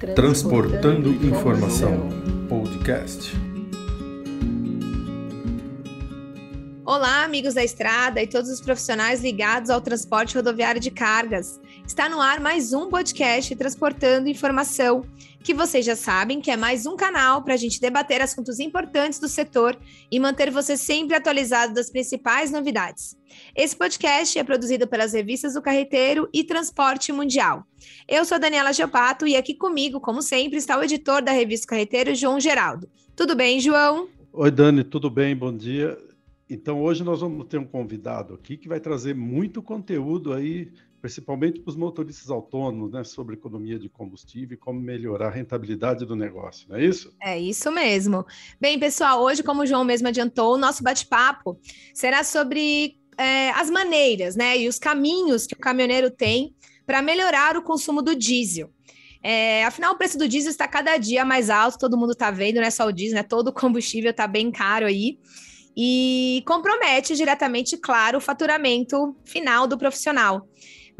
Transportando Informação Podcast. Olá, amigos da estrada e todos os profissionais ligados ao transporte rodoviário de cargas. Está no ar mais um podcast Transportando Informação, que vocês já sabem que é mais um canal para a gente debater assuntos importantes do setor e manter você sempre atualizado das principais novidades. Esse podcast é produzido pelas revistas do Carreteiro e Transporte Mundial. Eu sou Daniela Geopato e aqui comigo, como sempre, está o editor da revista Carreteiro, João Geraldo. Tudo bem, João? Oi, Dani, tudo bem? Bom dia. Então, hoje nós vamos ter um convidado aqui que vai trazer muito conteúdo aí, principalmente para os motoristas autônomos, né, sobre economia de combustível e como melhorar a rentabilidade do negócio, não é isso? É isso mesmo. Bem, pessoal, hoje, como o João mesmo adiantou, o nosso bate-papo será sobre é, as maneiras, né, e os caminhos que o caminhoneiro tem para melhorar o consumo do diesel. É, afinal, o preço do diesel está cada dia mais alto, todo mundo está vendo, não é só o diesel, né? Todo o combustível está bem caro aí e compromete diretamente, claro, o faturamento final do profissional.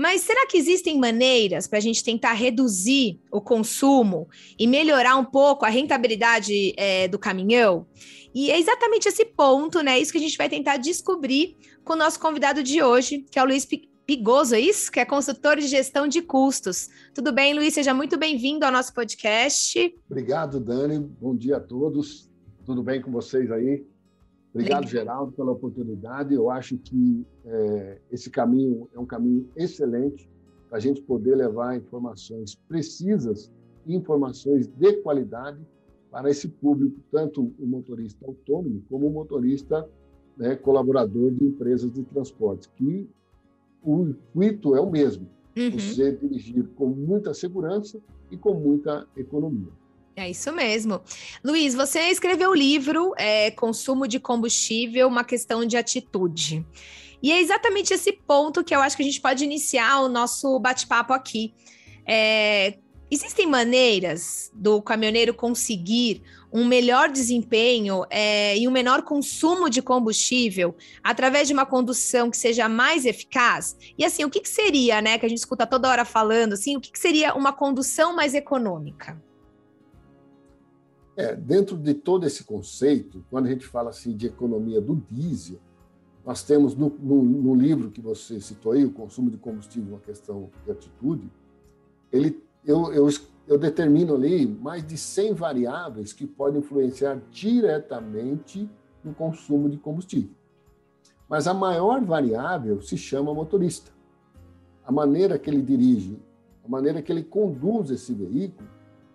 Mas será que existem maneiras para a gente tentar reduzir o consumo e melhorar um pouco a rentabilidade é, do caminhão? E é exatamente esse ponto, né? Isso que a gente vai tentar descobrir com o nosso convidado de hoje, que é o Luiz Pigoso, é isso? Que é consultor de gestão de custos. Tudo bem, Luiz? Seja muito bem-vindo ao nosso podcast. Obrigado, Dani. Bom dia a todos. Tudo bem com vocês aí? Obrigado, Geraldo, pela oportunidade. Eu acho que é, esse caminho é um caminho excelente para a gente poder levar informações precisas e informações de qualidade para esse público, tanto o motorista autônomo como o motorista né, colaborador de empresas de transporte, que o intuito é o mesmo, uhum. você dirigir com muita segurança e com muita economia. É isso mesmo. Luiz, você escreveu o livro é, Consumo de Combustível, uma questão de atitude. E é exatamente esse ponto que eu acho que a gente pode iniciar o nosso bate-papo aqui. É, existem maneiras do caminhoneiro conseguir um melhor desempenho é, e um menor consumo de combustível através de uma condução que seja mais eficaz? E assim, o que, que seria, né? Que a gente escuta toda hora falando, assim, o que, que seria uma condução mais econômica? É, dentro de todo esse conceito, quando a gente fala assim de economia do diesel, nós temos no, no, no livro que você citou aí, o consumo de combustível, uma questão de atitude, ele, eu, eu, eu determino ali mais de 100 variáveis que podem influenciar diretamente no consumo de combustível. Mas a maior variável se chama motorista. A maneira que ele dirige, a maneira que ele conduz esse veículo,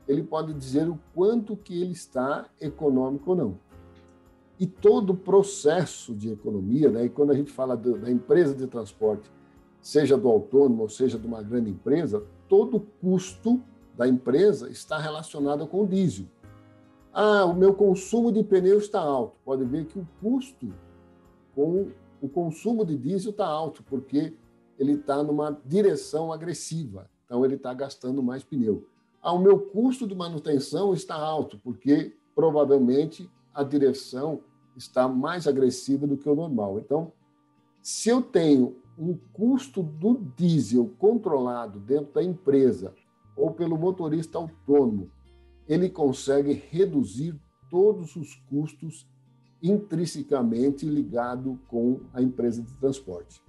ele pode dizer o quanto que ele está econômico ou não. E todo o processo de economia, né, e quando a gente fala do, da empresa de transporte, seja do autônomo ou seja de uma grande empresa, todo o custo da empresa está relacionado com o diesel. Ah, o meu consumo de pneu está alto. Pode ver que o custo com o consumo de diesel está alto, porque ele está numa direção agressiva. Então, ele está gastando mais pneu o meu custo de manutenção está alto, porque provavelmente a direção está mais agressiva do que o normal. Então, se eu tenho um custo do diesel controlado dentro da empresa ou pelo motorista autônomo, ele consegue reduzir todos os custos intrinsecamente ligado com a empresa de transporte.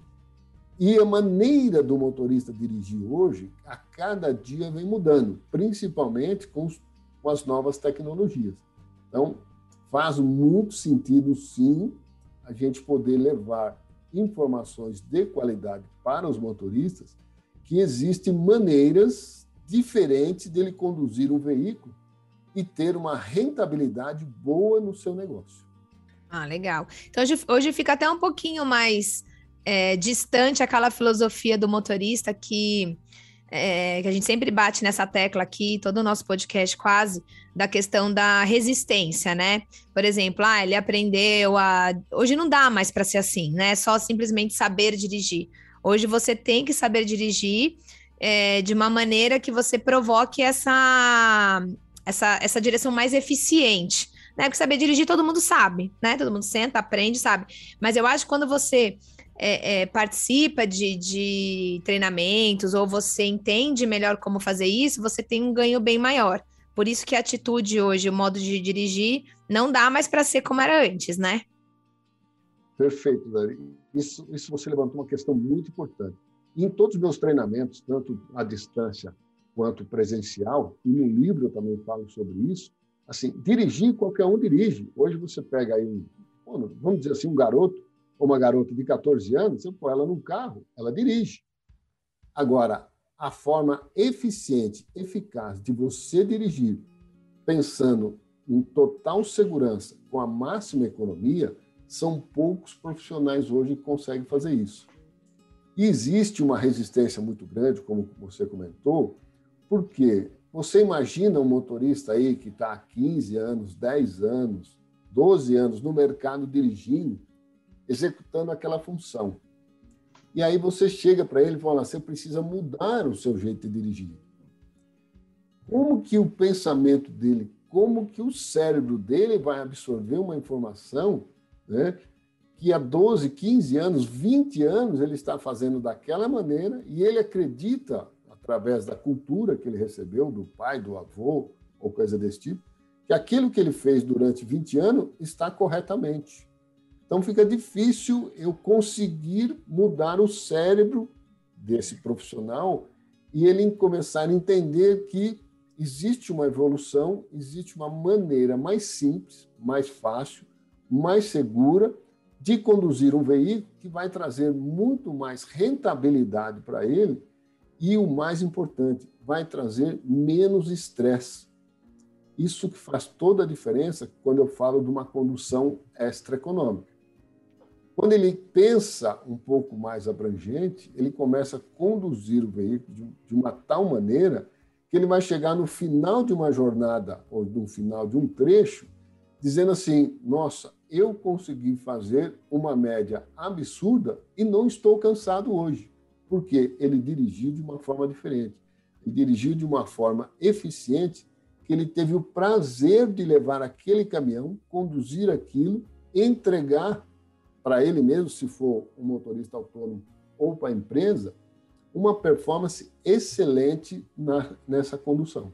E a maneira do motorista dirigir hoje, a cada dia vem mudando, principalmente com, os, com as novas tecnologias. Então, faz muito sentido, sim, a gente poder levar informações de qualidade para os motoristas, que existem maneiras diferentes dele conduzir um veículo e ter uma rentabilidade boa no seu negócio. Ah, legal. Então hoje, hoje fica até um pouquinho mais é, distante aquela filosofia do motorista que, é, que a gente sempre bate nessa tecla aqui, todo o nosso podcast quase, da questão da resistência, né? Por exemplo, ah, ele aprendeu a. Hoje não dá mais para ser assim, né? Só simplesmente saber dirigir. Hoje você tem que saber dirigir é, de uma maneira que você provoque essa, essa, essa direção mais eficiente. Né? Porque saber dirigir todo mundo sabe, né? Todo mundo senta, aprende, sabe. Mas eu acho que quando você é, é, participa de, de treinamentos ou você entende melhor como fazer isso, você tem um ganho bem maior. Por isso que a atitude hoje, o modo de dirigir, não dá mais para ser como era antes, né? Perfeito, Dari. Isso, isso você levantou uma questão muito importante. Em todos os meus treinamentos, tanto à distância quanto presencial, e no livro eu também falo sobre isso, assim, dirigir, qualquer um dirige. Hoje você pega aí um, vamos dizer assim, um garoto uma garota de 14 anos, você põe ela num carro, ela dirige. Agora, a forma eficiente, eficaz de você dirigir, pensando em total segurança, com a máxima economia, são poucos profissionais hoje que conseguem fazer isso. E existe uma resistência muito grande, como você comentou, porque você imagina um motorista aí que está há 15 anos, 10 anos, 12 anos no mercado dirigindo, executando aquela função. E aí você chega para ele e fala: você precisa mudar o seu jeito de dirigir. Como que o pensamento dele, como que o cérebro dele vai absorver uma informação né, que há 12, 15 anos, 20 anos ele está fazendo daquela maneira e ele acredita, através da cultura que ele recebeu do pai, do avô ou coisa desse tipo, que aquilo que ele fez durante 20 anos está corretamente. Então fica difícil eu conseguir mudar o cérebro desse profissional e ele começar a entender que existe uma evolução, existe uma maneira mais simples, mais fácil, mais segura de conduzir um veículo que vai trazer muito mais rentabilidade para ele e o mais importante, vai trazer menos estresse. Isso que faz toda a diferença quando eu falo de uma condução extraeconômica. Quando ele pensa um pouco mais abrangente, ele começa a conduzir o veículo de uma tal maneira que ele vai chegar no final de uma jornada ou no final de um trecho, dizendo assim: Nossa, eu consegui fazer uma média absurda e não estou cansado hoje, porque ele dirigiu de uma forma diferente. Ele dirigiu de uma forma eficiente, que ele teve o prazer de levar aquele caminhão, conduzir aquilo, entregar para ele mesmo, se for um motorista autônomo ou para a empresa, uma performance excelente na, nessa condução.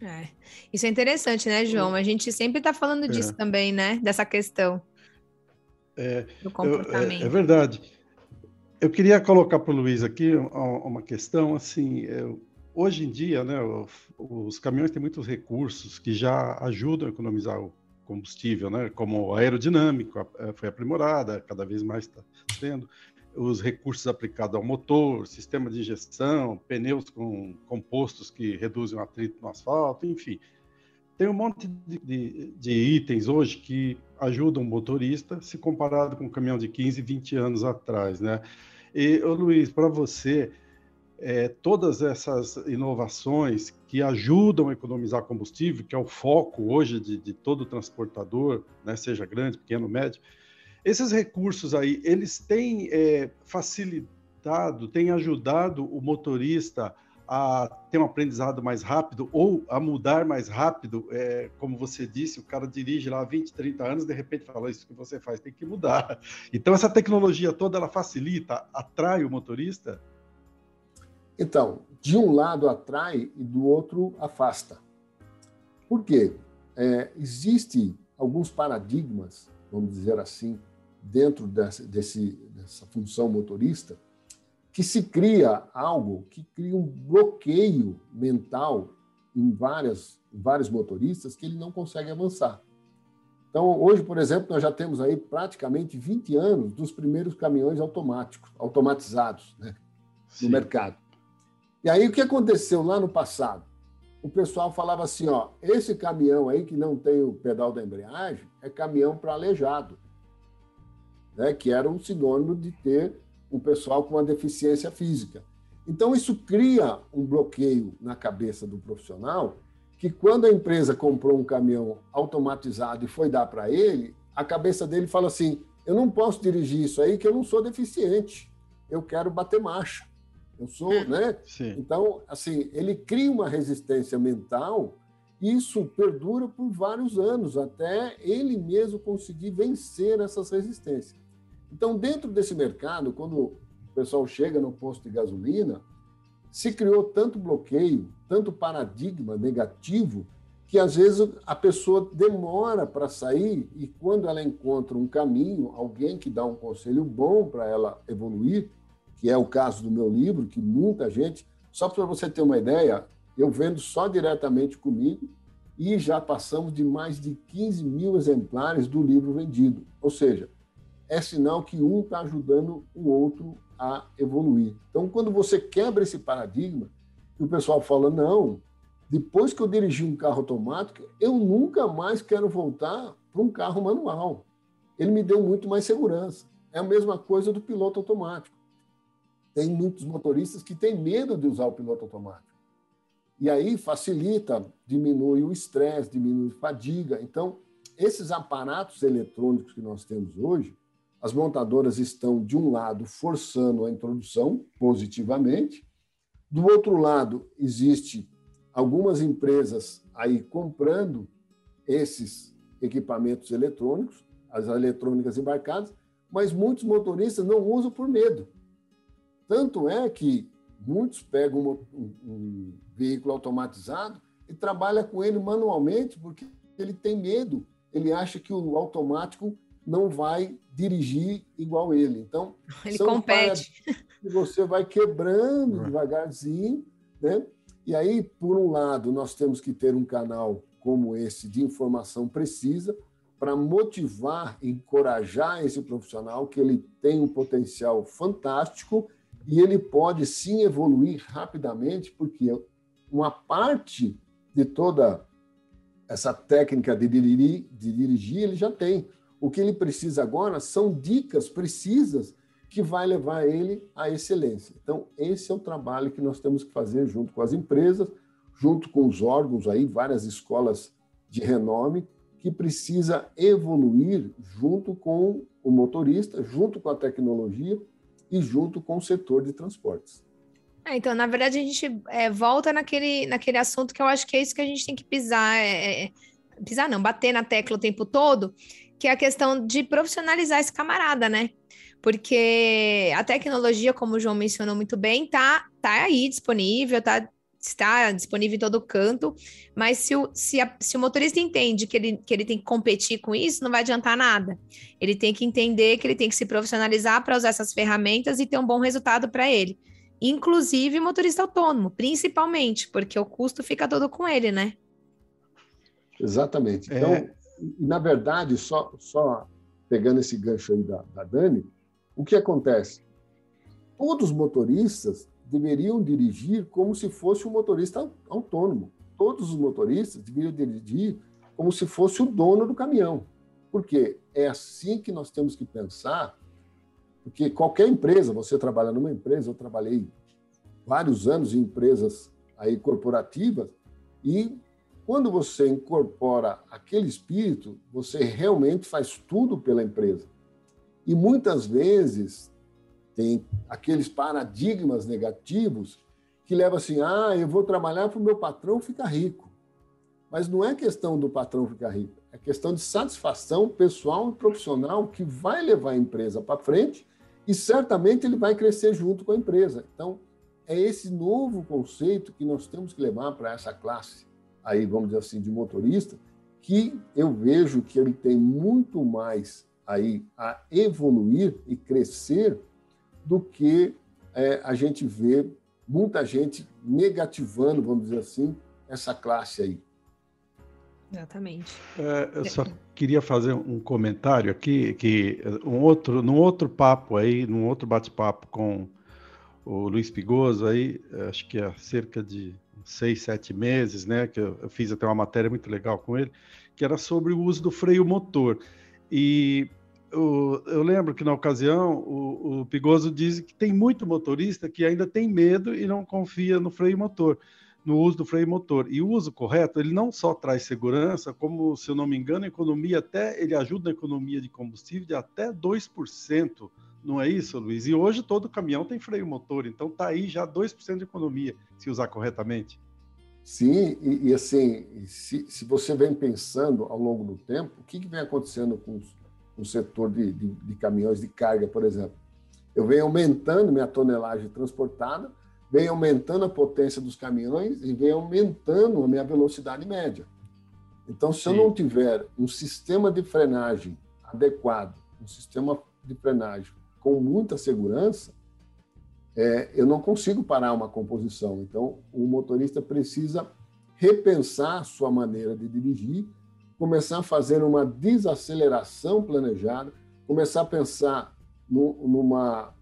É. Isso é interessante, né, João? A gente sempre está falando disso é. também, né? Dessa questão é, do comportamento. Eu, é, é, verdade. Eu queria colocar para o Luiz aqui uma questão, assim, é, hoje em dia, né, os caminhões têm muitos recursos que já ajudam a economizar o combustível, né? Como aerodinâmico eh, foi aprimorada, cada vez mais está sendo os recursos aplicados ao motor, sistema de injeção, pneus com compostos que reduzem o atrito no asfalto, enfim. Tem um monte de, de, de, itens hoje que ajudam o motorista se comparado com um caminhão de 15, 20 anos atrás, né? E, ô Luiz, para você, é, todas essas inovações que ajudam a economizar combustível, que é o foco hoje de, de todo transportador, né, seja grande, pequeno, médio, esses recursos aí, eles têm é, facilitado, têm ajudado o motorista a ter um aprendizado mais rápido ou a mudar mais rápido, é, como você disse, o cara dirige lá 20, 30 anos, de repente fala, isso que você faz tem que mudar. Então, essa tecnologia toda, ela facilita, atrai o motorista? Então, de um lado atrai e do outro afasta. Por quê? É, Existem alguns paradigmas, vamos dizer assim, dentro dessa, desse, dessa função motorista, que se cria algo que cria um bloqueio mental em, várias, em vários motoristas que ele não consegue avançar. Então, hoje, por exemplo, nós já temos aí praticamente 20 anos dos primeiros caminhões automáticos, automatizados né, no mercado. E aí o que aconteceu lá no passado? O pessoal falava assim, ó, esse caminhão aí que não tem o pedal da embreagem é caminhão para aleijado, né? Que era um sinônimo de ter um pessoal com uma deficiência física. Então isso cria um bloqueio na cabeça do profissional que quando a empresa comprou um caminhão automatizado e foi dar para ele, a cabeça dele fala assim: eu não posso dirigir isso aí que eu não sou deficiente, eu quero bater marcha. Eu sou, é. né? Sim. Então, assim, ele cria uma resistência mental e isso perdura por vários anos, até ele mesmo conseguir vencer essas resistências. Então, dentro desse mercado, quando o pessoal chega no posto de gasolina, se criou tanto bloqueio, tanto paradigma negativo, que às vezes a pessoa demora para sair e quando ela encontra um caminho, alguém que dá um conselho bom para ela evoluir, que é o caso do meu livro, que muita gente, só para você ter uma ideia, eu vendo só diretamente comigo e já passamos de mais de 15 mil exemplares do livro vendido. Ou seja, é sinal que um está ajudando o outro a evoluir. Então, quando você quebra esse paradigma, o pessoal fala: não, depois que eu dirigi um carro automático, eu nunca mais quero voltar para um carro manual. Ele me deu muito mais segurança. É a mesma coisa do piloto automático. Tem muitos motoristas que têm medo de usar o piloto automático. E aí facilita, diminui o estresse, diminui a fadiga. Então, esses aparatos eletrônicos que nós temos hoje, as montadoras estão, de um lado, forçando a introdução positivamente, do outro lado, existe algumas empresas aí comprando esses equipamentos eletrônicos, as eletrônicas embarcadas, mas muitos motoristas não usam por medo. Tanto é que muitos pegam um, um, um veículo automatizado e trabalha com ele manualmente porque ele tem medo, ele acha que o automático não vai dirigir igual ele. Então, ele compete. Que você vai quebrando uhum. devagarzinho, né? E aí, por um lado, nós temos que ter um canal como esse de informação precisa para motivar, encorajar esse profissional que ele tem um potencial fantástico e ele pode sim evoluir rapidamente, porque uma parte de toda essa técnica de dirigir, de dirigir ele já tem. O que ele precisa agora são dicas precisas que vai levar ele à excelência. Então, esse é o trabalho que nós temos que fazer junto com as empresas, junto com os órgãos aí, várias escolas de renome, que precisa evoluir junto com o motorista, junto com a tecnologia e junto com o setor de transportes. É, então, na verdade, a gente é, volta naquele, naquele assunto que eu acho que é isso que a gente tem que pisar, é, é, é, pisar não, bater na tecla o tempo todo, que é a questão de profissionalizar esse camarada, né? Porque a tecnologia, como o João mencionou muito bem, tá, tá aí disponível, tá, está disponível em todo canto, mas se o, se, a, se o motorista entende que ele, que ele tem que competir com isso, não vai adiantar nada. Ele tem que entender que ele tem que se profissionalizar para usar essas ferramentas e ter um bom resultado para ele inclusive motorista autônomo, principalmente, porque o custo fica todo com ele, né? Exatamente. Então, é... na verdade, só, só pegando esse gancho aí da, da Dani, o que acontece? Todos os motoristas deveriam dirigir como se fosse um motorista autônomo. Todos os motoristas deveriam dirigir como se fosse o dono do caminhão. Porque é assim que nós temos que pensar porque qualquer empresa, você trabalha numa empresa, eu trabalhei vários anos em empresas aí corporativas, e quando você incorpora aquele espírito, você realmente faz tudo pela empresa. E muitas vezes tem aqueles paradigmas negativos que levam assim: ah, eu vou trabalhar para o meu patrão ficar rico. Mas não é questão do patrão ficar rico, é questão de satisfação pessoal e profissional que vai levar a empresa para frente e certamente ele vai crescer junto com a empresa. Então, é esse novo conceito que nós temos que levar para essa classe, aí vamos dizer assim, de motorista, que eu vejo que ele tem muito mais aí a evoluir e crescer do que é, a gente vê muita gente negativando, vamos dizer assim, essa classe aí. Exatamente. É, eu só queria fazer um comentário aqui, que um outro, num outro papo aí, num outro bate-papo com o Luiz Pigoso aí, acho que há cerca de seis, sete meses, né, que eu, eu fiz até uma matéria muito legal com ele, que era sobre o uso do freio motor. E o, eu lembro que na ocasião o, o Pigoso diz que tem muito motorista que ainda tem medo e não confia no freio motor no uso do freio motor. E o uso correto, ele não só traz segurança, como, se eu não me engano, economia até, ele ajuda na economia de combustível de até 2%. Não é isso, Luiz? E hoje todo caminhão tem freio motor, então tá aí já 2% de economia, se usar corretamente. Sim, e, e assim, se, se, você vem pensando ao longo do tempo, o que, que vem acontecendo com os, no setor de, de, de caminhões de carga, por exemplo. Eu venho aumentando minha tonelagem transportada, venho aumentando a potência dos caminhões e venho aumentando a minha velocidade média. Então, se Sim. eu não tiver um sistema de frenagem adequado, um sistema de frenagem com muita segurança, é, eu não consigo parar uma composição. Então, o motorista precisa repensar a sua maneira de dirigir, começar a fazer uma desaceleração planejada, começar a pensar no, numa,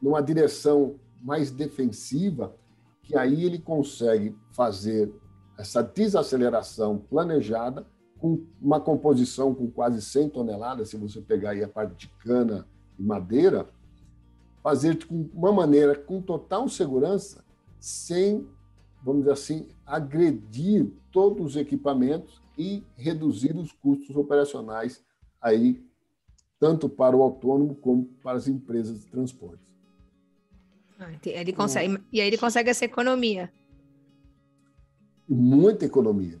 numa direção mais defensiva, que aí ele consegue fazer essa desaceleração planejada com uma composição com quase 100 toneladas, se você pegar aí a parte de cana e madeira, fazer de uma maneira com total segurança, sem, vamos dizer assim, agredir todos os equipamentos e reduzir os custos operacionais aí tanto para o autônomo como para as empresas de transporte. Ah, ele consegue, e aí ele consegue essa economia. Muita economia.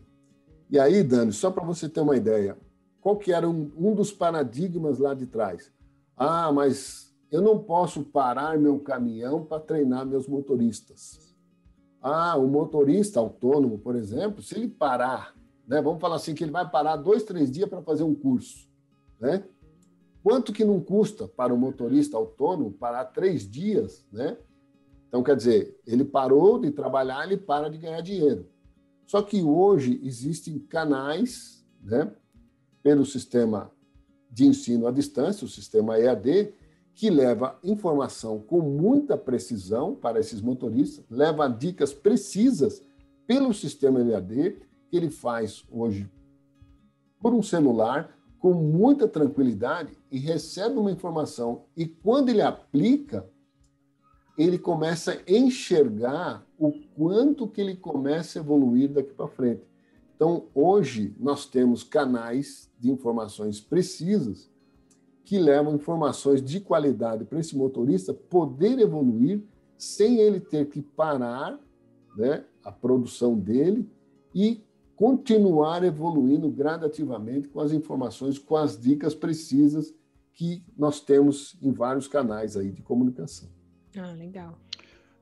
E aí, Dani, só para você ter uma ideia, qual que era um, um dos paradigmas lá de trás? Ah, mas eu não posso parar meu caminhão para treinar meus motoristas. Ah, o motorista autônomo, por exemplo, se ele parar, né, vamos falar assim, que ele vai parar dois, três dias para fazer um curso, né? Quanto que não custa para o motorista autônomo parar três dias, né? Então, quer dizer, ele parou de trabalhar, ele para de ganhar dinheiro. Só que hoje existem canais, né, pelo sistema de ensino à distância, o sistema EAD, que leva informação com muita precisão para esses motoristas, leva dicas precisas pelo sistema EAD, que ele faz hoje por um celular, com muita tranquilidade e recebe uma informação. E quando ele aplica, ele começa a enxergar o quanto que ele começa a evoluir daqui para frente. Então, hoje, nós temos canais de informações precisas que levam informações de qualidade para esse motorista poder evoluir sem ele ter que parar né, a produção dele e continuar evoluindo gradativamente com as informações, com as dicas precisas que nós temos em vários canais aí de comunicação. Ah, legal.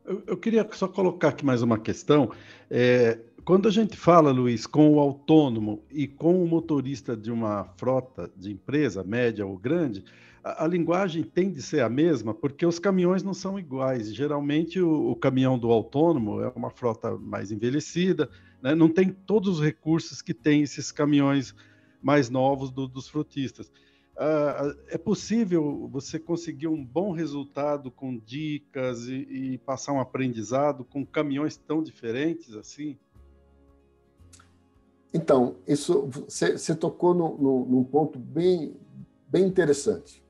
Eu, eu queria só colocar aqui mais uma questão. É, quando a gente fala, Luiz, com o autônomo e com o motorista de uma frota de empresa, média ou grande, a, linguagem tem de ser a mesma, porque os caminhões não são iguais. Geralmente, o, o caminhão do autônomo é uma frota mais envelhecida, né? não tem todos os recursos que tem esses caminhões mais novos do, dos frotistas. Uh, é possível você conseguir um bom resultado com dicas e, e passar um aprendizado com caminhões tão diferentes assim? Então, isso você tocou no, no, num ponto bem, bem interessante.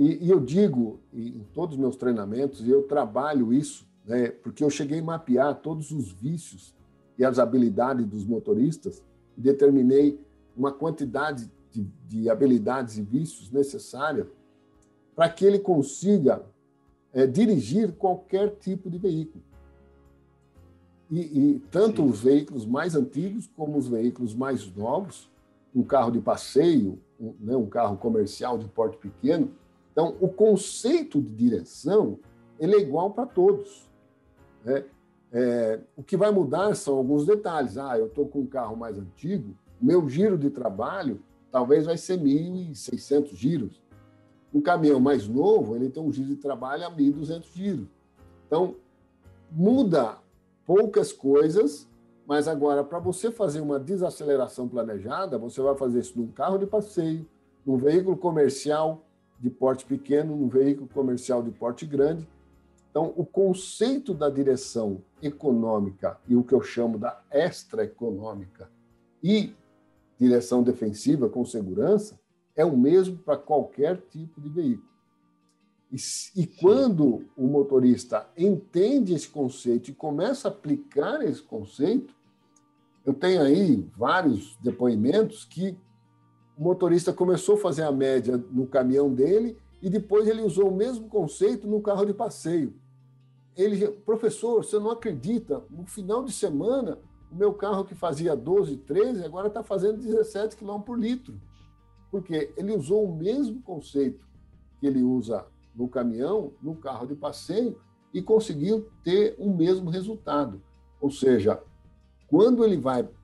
E, e eu digo em todos os meus treinamentos, e eu trabalho isso, né, porque eu cheguei a mapear todos os vícios e as habilidades dos motoristas, determinei uma quantidade de, de habilidades e vícios necessárias para que ele consiga é, dirigir qualquer tipo de veículo. E, e tanto Sim. os veículos mais antigos como os veículos mais novos, um carro de passeio, um, né, um carro comercial de porte pequeno. Então, o conceito de direção ele é igual para todos. Né? É, o que vai mudar são alguns detalhes. Ah, eu estou com um carro mais antigo, meu giro de trabalho talvez vai ser 1.600 giros. Um caminhão mais novo, ele tem um giro de trabalho a 1.200 giros. Então, muda poucas coisas, mas agora, para você fazer uma desaceleração planejada, você vai fazer isso num carro de passeio, num veículo comercial de porte pequeno, num veículo comercial de porte grande, então, o conceito da direção econômica e o que eu chamo da extraeconômica e direção defensiva com segurança é o mesmo para qualquer tipo de veículo. E, e quando o motorista entende esse conceito e começa a aplicar esse conceito, eu tenho aí vários depoimentos que o motorista começou a fazer a média no caminhão dele e depois ele usou o mesmo conceito no carro de passeio. Ele, professor, você não acredita, no final de semana, o meu carro que fazia 12, 13, agora está fazendo 17 km por litro. Porque ele usou o mesmo conceito que ele usa no caminhão, no carro de passeio, e conseguiu ter o mesmo resultado. Ou seja, quando ele vai para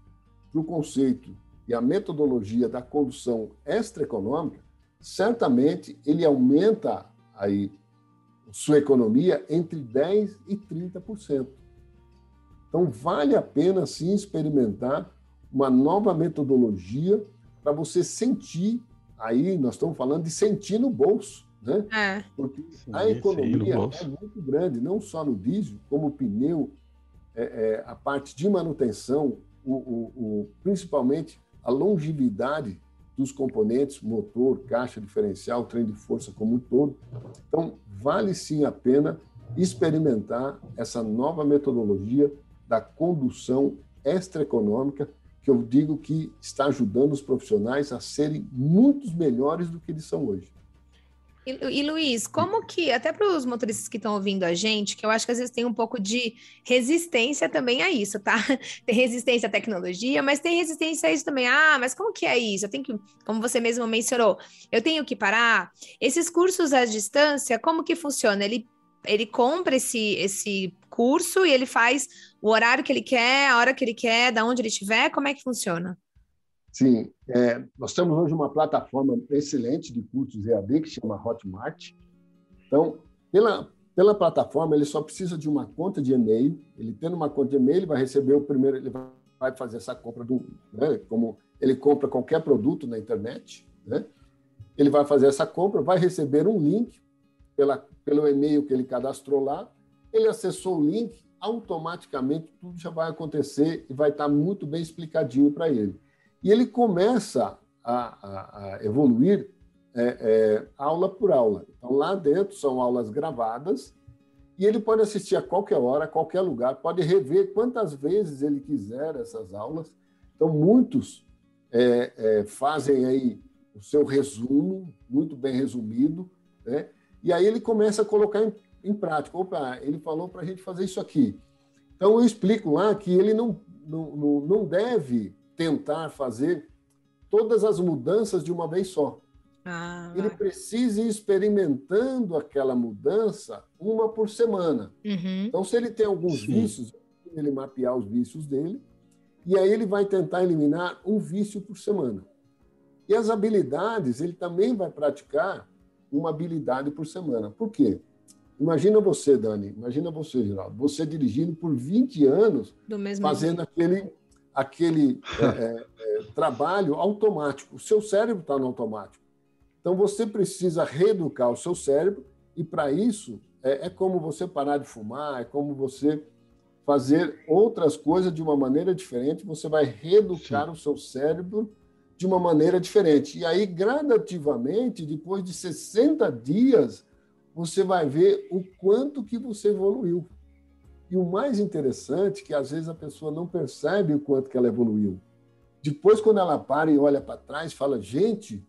o conceito e a metodologia da condução extraeconômica, certamente ele aumenta aí sua economia entre 10% e 30%. Então, vale a pena, sim, experimentar uma nova metodologia para você sentir, aí nós estamos falando de sentir no bolso, né? É. Porque sim, a economia é muito grande, não só no diesel, como o pneu, é, é, a parte de manutenção, o, o, o, principalmente a longevidade dos componentes, motor, caixa diferencial, trem de força como um todo. Então, vale sim a pena experimentar essa nova metodologia da condução extraeconômica, que eu digo que está ajudando os profissionais a serem muito melhores do que eles são hoje. E, e, Luiz, como que, até para os motoristas que estão ouvindo a gente, que eu acho que às vezes tem um pouco de resistência também a isso, tá? Tem resistência à tecnologia, mas tem resistência a isso também. Ah, mas como que é isso? Eu tenho que, como você mesmo mencionou, eu tenho que parar. Esses cursos à distância, como que funciona? Ele, ele compra esse, esse curso e ele faz o horário que ele quer, a hora que ele quer, da onde ele estiver, como é que funciona? Sim, é, nós temos hoje uma plataforma excelente de cursos EAD que chama Hotmart. Então, pela, pela plataforma, ele só precisa de uma conta de e-mail. Ele tendo uma conta de e-mail, ele vai receber o primeiro, ele vai fazer essa compra do, né, como ele compra qualquer produto na internet, né? Ele vai fazer essa compra, vai receber um link pela, pelo e-mail que ele cadastrou lá. Ele acessou o link, automaticamente tudo já vai acontecer e vai estar muito bem explicadinho para ele. E ele começa a, a, a evoluir é, é, aula por aula. Então, lá dentro são aulas gravadas e ele pode assistir a qualquer hora, a qualquer lugar, pode rever quantas vezes ele quiser essas aulas. Então, muitos é, é fazem aí o seu resumo, muito bem resumido, né? e aí ele começa a colocar em, em prática. Opa, ele falou para a gente fazer isso aqui. Então, eu explico lá que ele não, não, não deve tentar fazer todas as mudanças de uma vez só. Ah, ele precisa ir experimentando aquela mudança uma por semana. Uhum. Então, se ele tem alguns Sim. vícios, ele mapear os vícios dele, e aí ele vai tentar eliminar um vício por semana. E as habilidades, ele também vai praticar uma habilidade por semana. Por quê? Imagina você, Dani, imagina você, Geraldo, você dirigindo por 20 anos, fazendo aquele aquele é, é, é, trabalho automático. O seu cérebro está no automático. Então, você precisa reeducar o seu cérebro, e para isso é, é, como você parar de fumar, é como você fazer outras coisas de uma maneira diferente. Você vai reeducar Sim. o seu cérebro de uma maneira diferente. E aí, gradativamente, depois de 60 dias, você vai ver o quanto que você evoluiu. E o mais interessante é que às vezes a pessoa não percebe o quanto que ela evoluiu. Depois, quando ela para e olha para trás, fala: gente,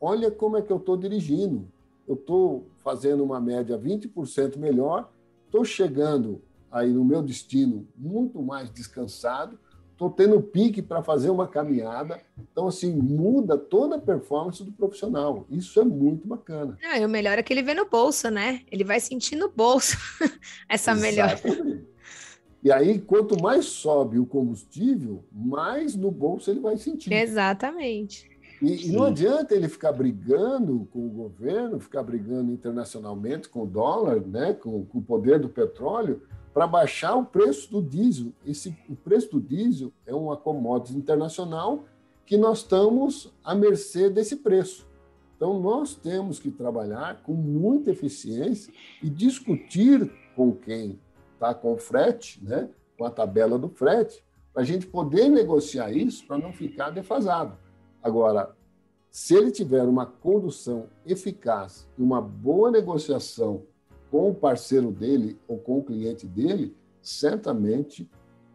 olha como é que eu estou dirigindo. Eu estou fazendo uma média 20% melhor, estou chegando aí no meu destino muito mais descansado, estou tendo pique para fazer uma caminhada. Então, assim, muda toda a performance do profissional. Isso é muito bacana. Não, e o melhor é que ele vê no bolso, né? Ele vai sentir no bolso essa melhora. E aí, quanto mais sobe o combustível, mais no bolso ele vai sentir. Exatamente. E, e, não adianta ele ficar brigando com o governo, ficar brigando internacionalmente com o dólar, né, com, com o poder do petróleo, para baixar o preço do diesel. Esse, o preço do diesel é uma commodity internacional que nós estamos à mercê desse preço. Então, nós temos que trabalhar com muita eficiência e discutir com quem está com o frete, né, com a tabela do frete, para a gente poder negociar isso para não ficar defasado. Agora, se ele tiver uma condução eficaz e uma boa negociação com o parceiro dele ou com o cliente dele, certamente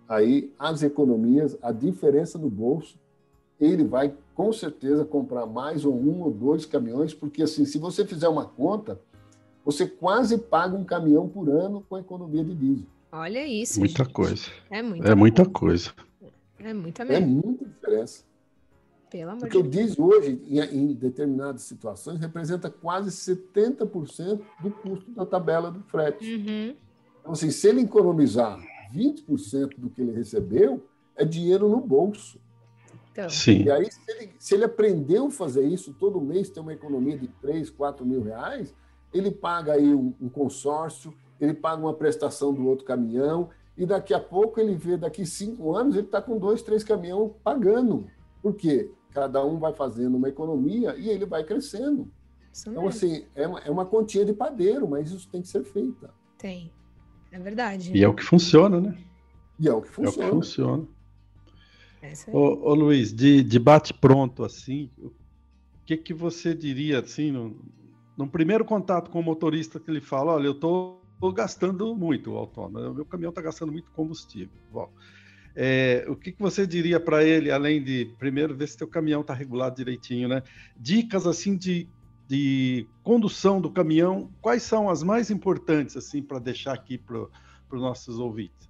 aí as economias, a diferença no bolso, ele vai com certeza comprar mais ou um ou dois caminhões, porque assim, se você fizer uma conta, você quase paga um caminhão por ano com a economia de diesel. Olha isso. Muita gente. coisa. É muita, é muita coisa. É muita mesmo. É muita diferença. Pelo amor Porque de o diesel hoje, em, em determinadas situações, representa quase 70% do custo da tabela do frete. Uhum. Então, assim, se ele economizar 20% do que ele recebeu, é dinheiro no bolso. Então, Sim. E aí, se ele, se ele aprendeu a fazer isso, todo mês tem uma economia de 3, 4 mil reais, ele paga aí um, um consórcio, ele paga uma prestação do outro caminhão, e daqui a pouco ele vê, daqui cinco anos, ele está com dois, três caminhões pagando. Por quê? Cada um vai fazendo uma economia e ele vai crescendo. isso Então, mesmo. assim, é uma, é uma continha de padeiro, mas isso tem que ser feita. Tem. É verdade. E é o que funciona, né? E é o que É o funciona. que funciona. É. Ô, ô, Luiz, de, de bate pronto assim, o que que você diria assim, no, no primeiro contato com o motorista que ele fala, olha, eu tô gastando muito o autônomo, meu caminhão está gastando muito combustível. Bom, é, o que que você diria para ele, além de primeiro ver se teu caminhão está regulado direitinho, né? Dicas assim de, de condução do caminhão, quais são as mais importantes assim para deixar aqui para os nossos ouvintes?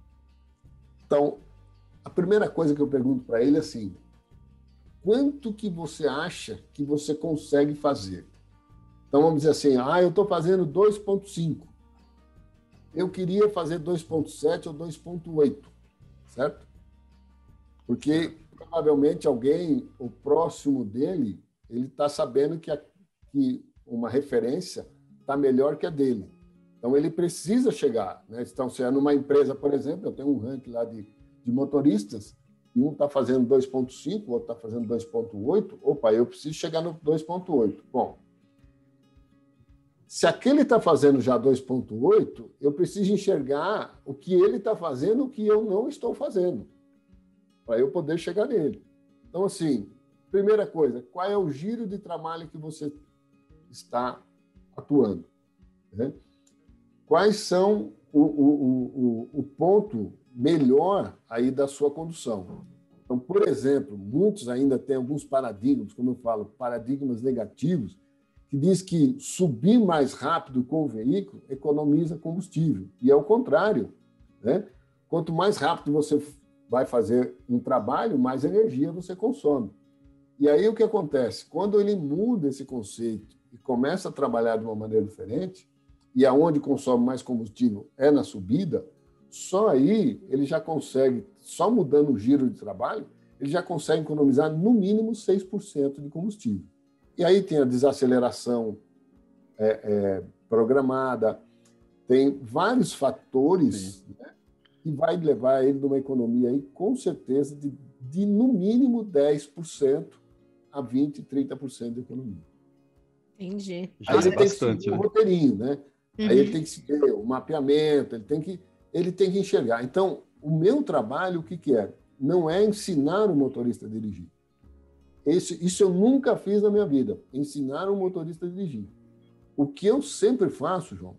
Então, a primeira coisa que eu pergunto para ele é assim: quanto que você acha que você consegue fazer? Então vamos dizer assim: ah, eu estou fazendo 2,5. Eu queria fazer 2,7 ou 2,8, certo? Porque provavelmente alguém, o próximo dele, ele está sabendo que, a, que uma referência está melhor que a dele. Então ele precisa chegar. Né? Então, se é numa empresa, por exemplo, eu tenho um ranking lá de, de motoristas, e um está fazendo 2,5, o outro está fazendo 2,8. Opa, eu preciso chegar no 2,8. Bom, se aquele está fazendo já 2,8, eu preciso enxergar o que ele está fazendo, o que eu não estou fazendo, para eu poder chegar nele. Então, assim, primeira coisa, qual é o giro de trabalho que você está atuando? Né? Quais são o, o, o, o ponto melhor aí da sua condução? Então, por exemplo, muitos ainda têm alguns paradigmas, como eu falo, paradigmas negativos, que diz que subir mais rápido com o veículo economiza combustível. E é o contrário. Né? Quanto mais rápido você vai fazer um trabalho, mais energia você consome. E aí o que acontece? Quando ele muda esse conceito e começa a trabalhar de uma maneira diferente, e aonde consome mais combustível é na subida, só aí ele já consegue, só mudando o giro de trabalho, ele já consegue economizar no mínimo 6% de combustível. E aí tem a desaceleração é, é, programada, tem vários fatores né, que vai levar ele numa economia aí, com certeza, de, de no mínimo 10% a 20%, 30% de economia. Entendi. Já Aí é ele tem que seguir né? o roteirinho, né? Uhum. Aí ele tem que seguir o mapeamento, ele tem que, ele tem que enxergar. Então, o meu trabalho, o que, que é? Não é ensinar o motorista a dirigir. Esse, isso eu nunca fiz na minha vida, ensinar um motorista a dirigir. O que eu sempre faço, João,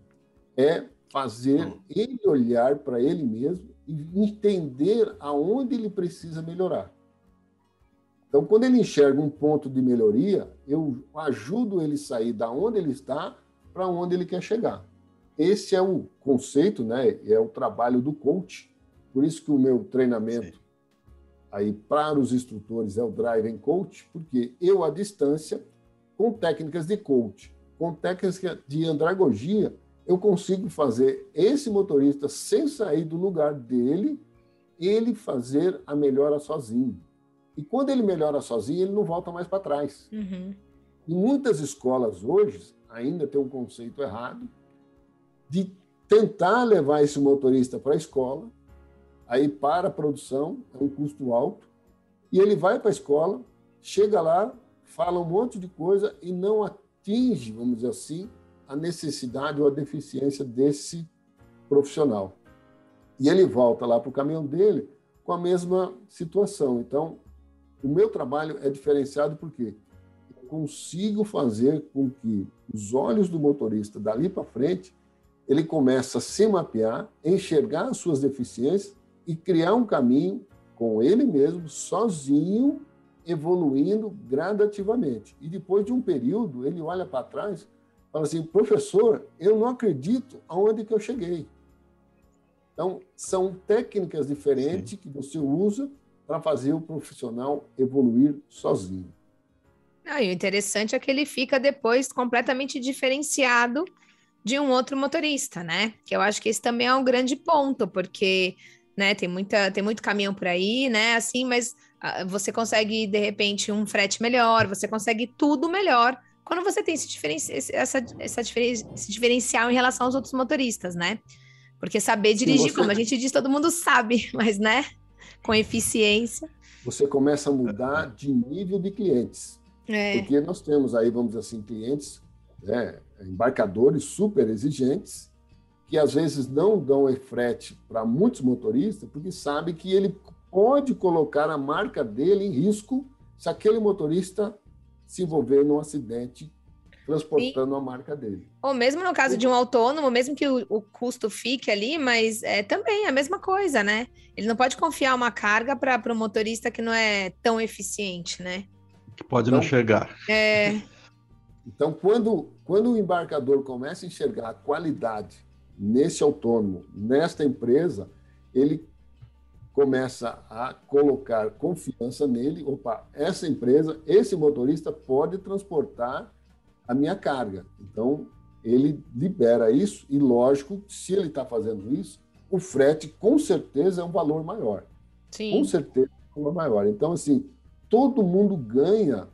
é fazer ele olhar para ele mesmo e entender aonde ele precisa melhorar. Então, quando ele enxerga um ponto de melhoria, eu ajudo ele a sair da onde ele está para onde ele quer chegar. Esse é o conceito, né? É o trabalho do coach. Por isso que o meu treinamento Sim. Aí para os instrutores é o Drive and Coach, porque eu à distância, com técnicas de coach, com técnicas de andragogia, eu consigo fazer esse motorista sem sair do lugar dele, ele fazer a melhora sozinho. E quando ele melhora sozinho, ele não volta mais para trás. Uhum. Em muitas escolas hoje ainda tem um conceito errado de tentar levar esse motorista para a escola, aí para a produção, é um custo alto, e ele vai para a escola, chega lá, fala um monte de coisa e não atinge, vamos dizer assim, a necessidade ou a deficiência desse profissional. E ele volta lá para o caminhão dele com a mesma situação. Então, o meu trabalho é diferenciado porque eu consigo fazer com que os olhos do motorista dali para frente ele começa a se mapear, enxergar as suas deficiências e criar um caminho com ele mesmo, sozinho, evoluindo gradativamente. E depois de um período, ele olha para trás e fala assim: professor, eu não acredito aonde que eu cheguei. Então, são técnicas diferentes Sim. que você usa para fazer o profissional evoluir sozinho. Ah, e o interessante é que ele fica depois completamente diferenciado de um outro motorista, né? Que eu acho que esse também é um grande ponto, porque né, tem, muita, tem muito caminhão por aí, né? Assim, mas uh, você consegue, de repente, um frete melhor, você consegue tudo melhor quando você tem esse, diferenci essa, essa diferen esse diferencial em relação aos outros motoristas, né? Porque saber dirigir, Sim, você... como a gente diz, todo mundo sabe, mas, né? Com eficiência. Você começa a mudar de nível de clientes. É. Porque nós temos aí, vamos dizer assim, clientes, né, embarcadores super exigentes, que às vezes não dão frete para muitos motoristas, porque sabe que ele pode colocar a marca dele em risco se aquele motorista se envolver num acidente transportando Sim. a marca dele. Ou mesmo no caso de um autônomo, mesmo que o, o, custo fique ali, mas é também a mesma coisa, né? Ele não pode confiar uma carga para o um motorista que não é tão eficiente, né? que pode então, não chegar. É. Então, quando, quando o embarcador começa a enxergar a qualidade nesse autônomo, nesta empresa, ele começa a colocar confiança nele. Opa, essa empresa, esse motorista pode transportar a minha carga. Então, ele libera isso e, lógico, se ele está fazendo isso, o frete com certeza é um valor maior. Sim. Com certeza é um valor maior. Então, assim, todo mundo ganha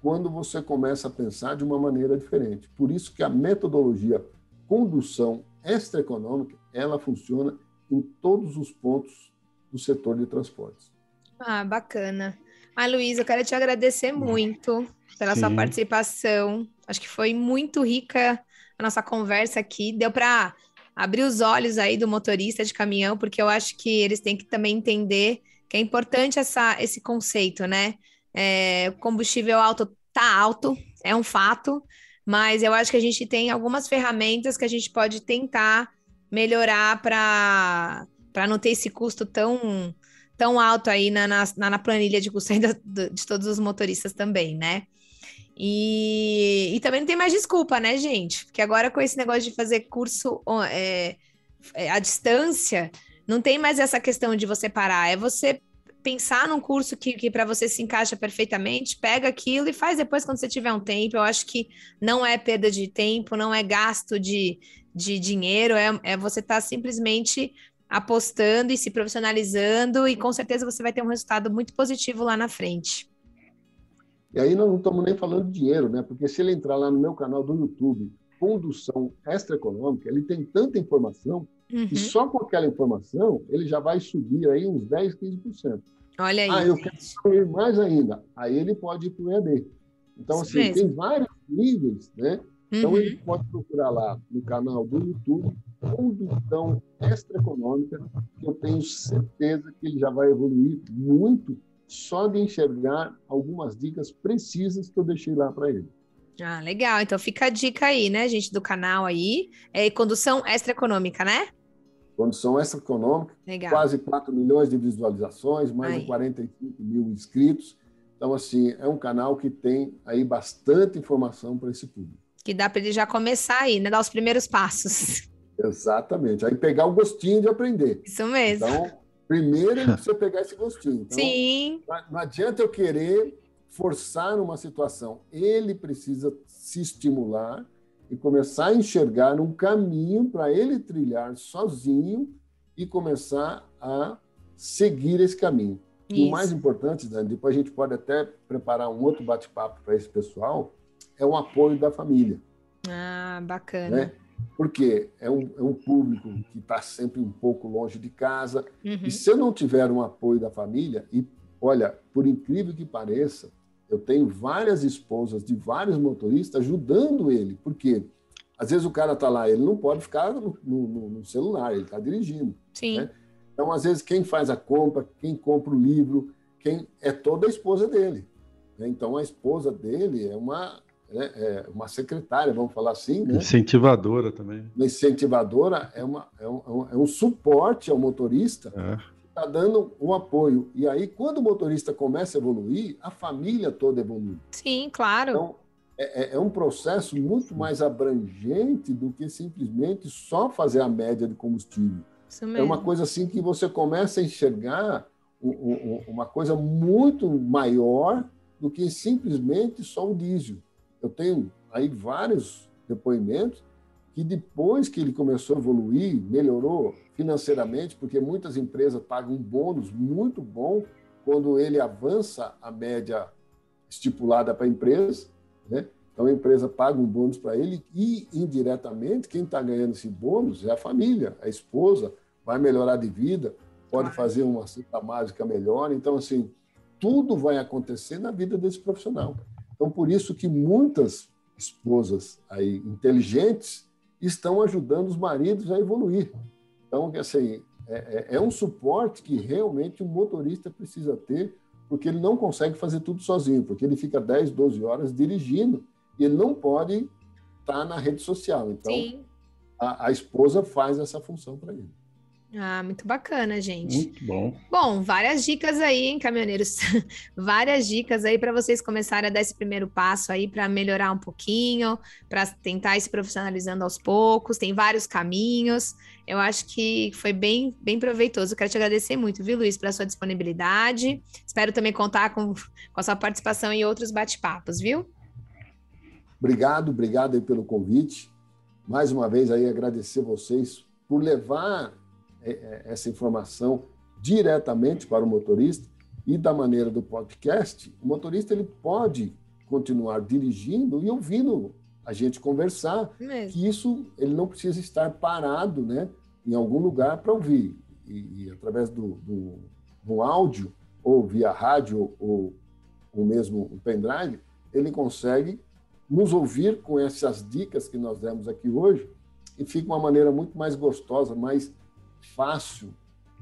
quando você começa a pensar de uma maneira diferente. Por isso que a metodologia condução extraeconômica, ela funciona em todos os pontos do setor de transportes. Ah, bacana. Ah, Luiz, eu quero te agradecer muito pela Sim. sua participação. Acho que foi muito rica a nossa conversa aqui. Deu para abrir os olhos aí do motorista de caminhão, porque eu acho que eles têm que também entender que é importante essa, esse conceito, né? É, combustível alto tá alto, é um fato, mas eu acho que a gente tem algumas ferramentas que a gente pode tentar melhorar para não ter esse custo tão, tão alto aí na, na, na planilha de custo de, de todos os motoristas também, né? E, e também não tem mais desculpa, né, gente? Porque agora com esse negócio de fazer curso é, é, à distância, não tem mais essa questão de você parar, é você pensar num curso que, que para você se encaixa perfeitamente, pega aquilo e faz depois quando você tiver um tempo. Eu acho que não é perda de tempo, não é gasto de, de dinheiro, é, é você estar tá simplesmente apostando e se profissionalizando, e com certeza você vai ter um resultado muito positivo lá na frente. E aí nós não estamos nem falando de dinheiro, né? Porque se ele entrar lá no meu canal do YouTube, Condução Extraeconômica, ele tem tanta informação Uhum. E só com aquela informação, ele já vai subir aí uns 10, 15%. Olha aí. Ah, eu quero subir mais ainda. Aí ele pode ir para o EAD. Então, Isso assim, mesmo. tem vários níveis, né? Então, uhum. ele pode procurar lá no canal do YouTube Condução Extraeconômica, que eu tenho certeza que ele já vai evoluir muito só de enxergar algumas dicas precisas que eu deixei lá para ele. Ah, legal. Então fica a dica aí, né, gente, do canal aí. É condução extraeconômica, né? Condição extraeconômica, Legal. quase 4 milhões de visualizações, mais aí. de 45 mil inscritos. Então, assim, é um canal que tem aí bastante informação para esse público. Que dá para ele já começar aí, né? Dar os primeiros passos. Exatamente. Aí pegar o gostinho de aprender. Isso mesmo. Então, primeiro é você pegar esse gostinho. Então, Sim. Não adianta eu querer forçar uma situação. Ele precisa se estimular e começar a enxergar um caminho para ele trilhar sozinho e começar a seguir esse caminho. E o mais importante, Dani, depois a gente pode até preparar um outro bate-papo para esse pessoal, é o apoio da família. Ah, bacana. Né? Porque é um, é um público que está sempre um pouco longe de casa. Uhum. E se eu não tiver um apoio da família, e olha, por incrível que pareça, eu tenho várias esposas de vários motoristas ajudando ele, porque às vezes o cara está lá, ele não pode ficar no, no, no celular, ele está dirigindo. Sim. Né? Então, às vezes, quem faz a compra, quem compra o livro, quem é toda a esposa dele. Né? Então, a esposa dele é uma, né, é uma secretária, vamos falar assim. Né? Incentivadora também. Incentivadora é, uma, é, um, é um suporte ao motorista. Está dando um apoio. E aí, quando o motorista começa a evoluir, a família toda evolui. Sim, claro. Então, é, é, é, um processo muito mais abrangente do que simplesmente só fazer a média de combustível. É uma coisa assim que você começa a enxergar uma coisa muito maior do que simplesmente só o diesel. Eu tenho aí vários depoimentos que depois que ele começou a evoluir, melhorou financeiramente, porque muitas empresas pagam um bônus muito bom quando ele avança a média estipulada para a empresa, né? Então a empresa paga um bônus para ele e indiretamente quem está ganhando esse bônus é a família, a esposa, vai melhorar de vida, pode fazer uma cita mágica melhor. Então assim, tudo vai acontecer na vida desse profissional. Então por isso que muitas esposas aí inteligentes estão ajudando os maridos a evoluir. Então assim, é, é, um suporte que realmente o motorista precisa ter porque ele não consegue fazer tudo sozinho, porque ele fica 10, 12 horas dirigindo e ele não pode estar na rede social. Então, a, a, esposa faz essa função para ele. Ah, muito bacana, gente. Muito bom. Bom, várias dicas aí, hein, caminhoneiros? várias dicas aí para vocês começarem a dar esse primeiro passo aí para melhorar um pouquinho, para tentar ir se profissionalizando aos poucos. Tem vários caminhos. Eu acho que foi bem, bem proveitoso. quero te agradecer muito, viu, Luiz, pela sua disponibilidade. Espero também contar com, com a sua participação em outros bate-papos, viu? Obrigado, obrigado aí pelo convite. Mais uma vez aí agradecer vocês por levar essa informação diretamente para o motorista e da maneira do podcast, o motorista ele pode continuar dirigindo e ouvindo a gente conversar, Mesmo. que isso ele não precisa estar parado, né, em algum lugar para ouvir e, e, através do, do, do áudio ou via rádio ou, ou mesmo um pendrive, ele consegue nos ouvir com essas dicas que nós demos aqui hoje e fica uma maneira muito mais gostosa, mais fácil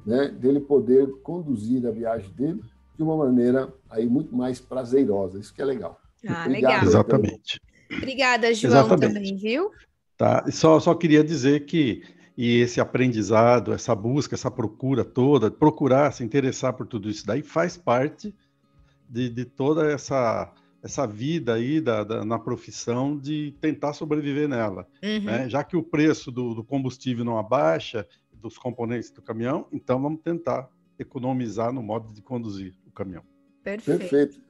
né, dele poder conduzir a viagem dele de uma maneira aí muito mais prazerosa. Isso que é legal. Ah, Obrigado, legal. Exatamente. Obrigada, João, Exatamente. também, viu? Tá, e só, só queria dizer que e esse aprendizado, essa busca, essa procura toda, procurar se interessar por tudo isso daí faz parte de, de toda essa essa vida aí da, da, na profissão de tentar sobreviver nela. Uhum. Né? Já que o preço do, do, combustível não abaixa, dos componentes do caminhão, então vamos tentar economizar no modo de conduzir o caminhão. Perfeito. Perfeito.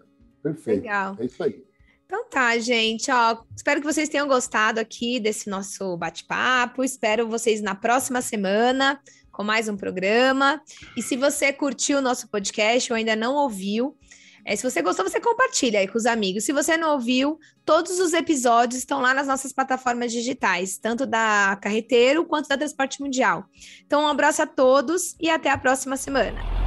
Perfeito. Legal. É isso aí. Então tá, gente, ó, espero que vocês tenham gostado aqui desse nosso bate-papo. Espero vocês na próxima semana com mais um programa. E se você curtiu o nosso podcast ou ainda não ouviu, é, se você gostou, você compartilha aí com os amigos. Se você não ouviu, todos os episódios estão lá nas nossas plataformas digitais, tanto da Carreteiro quanto da Transporte Mundial. Então, um abraço a todos e até a próxima semana.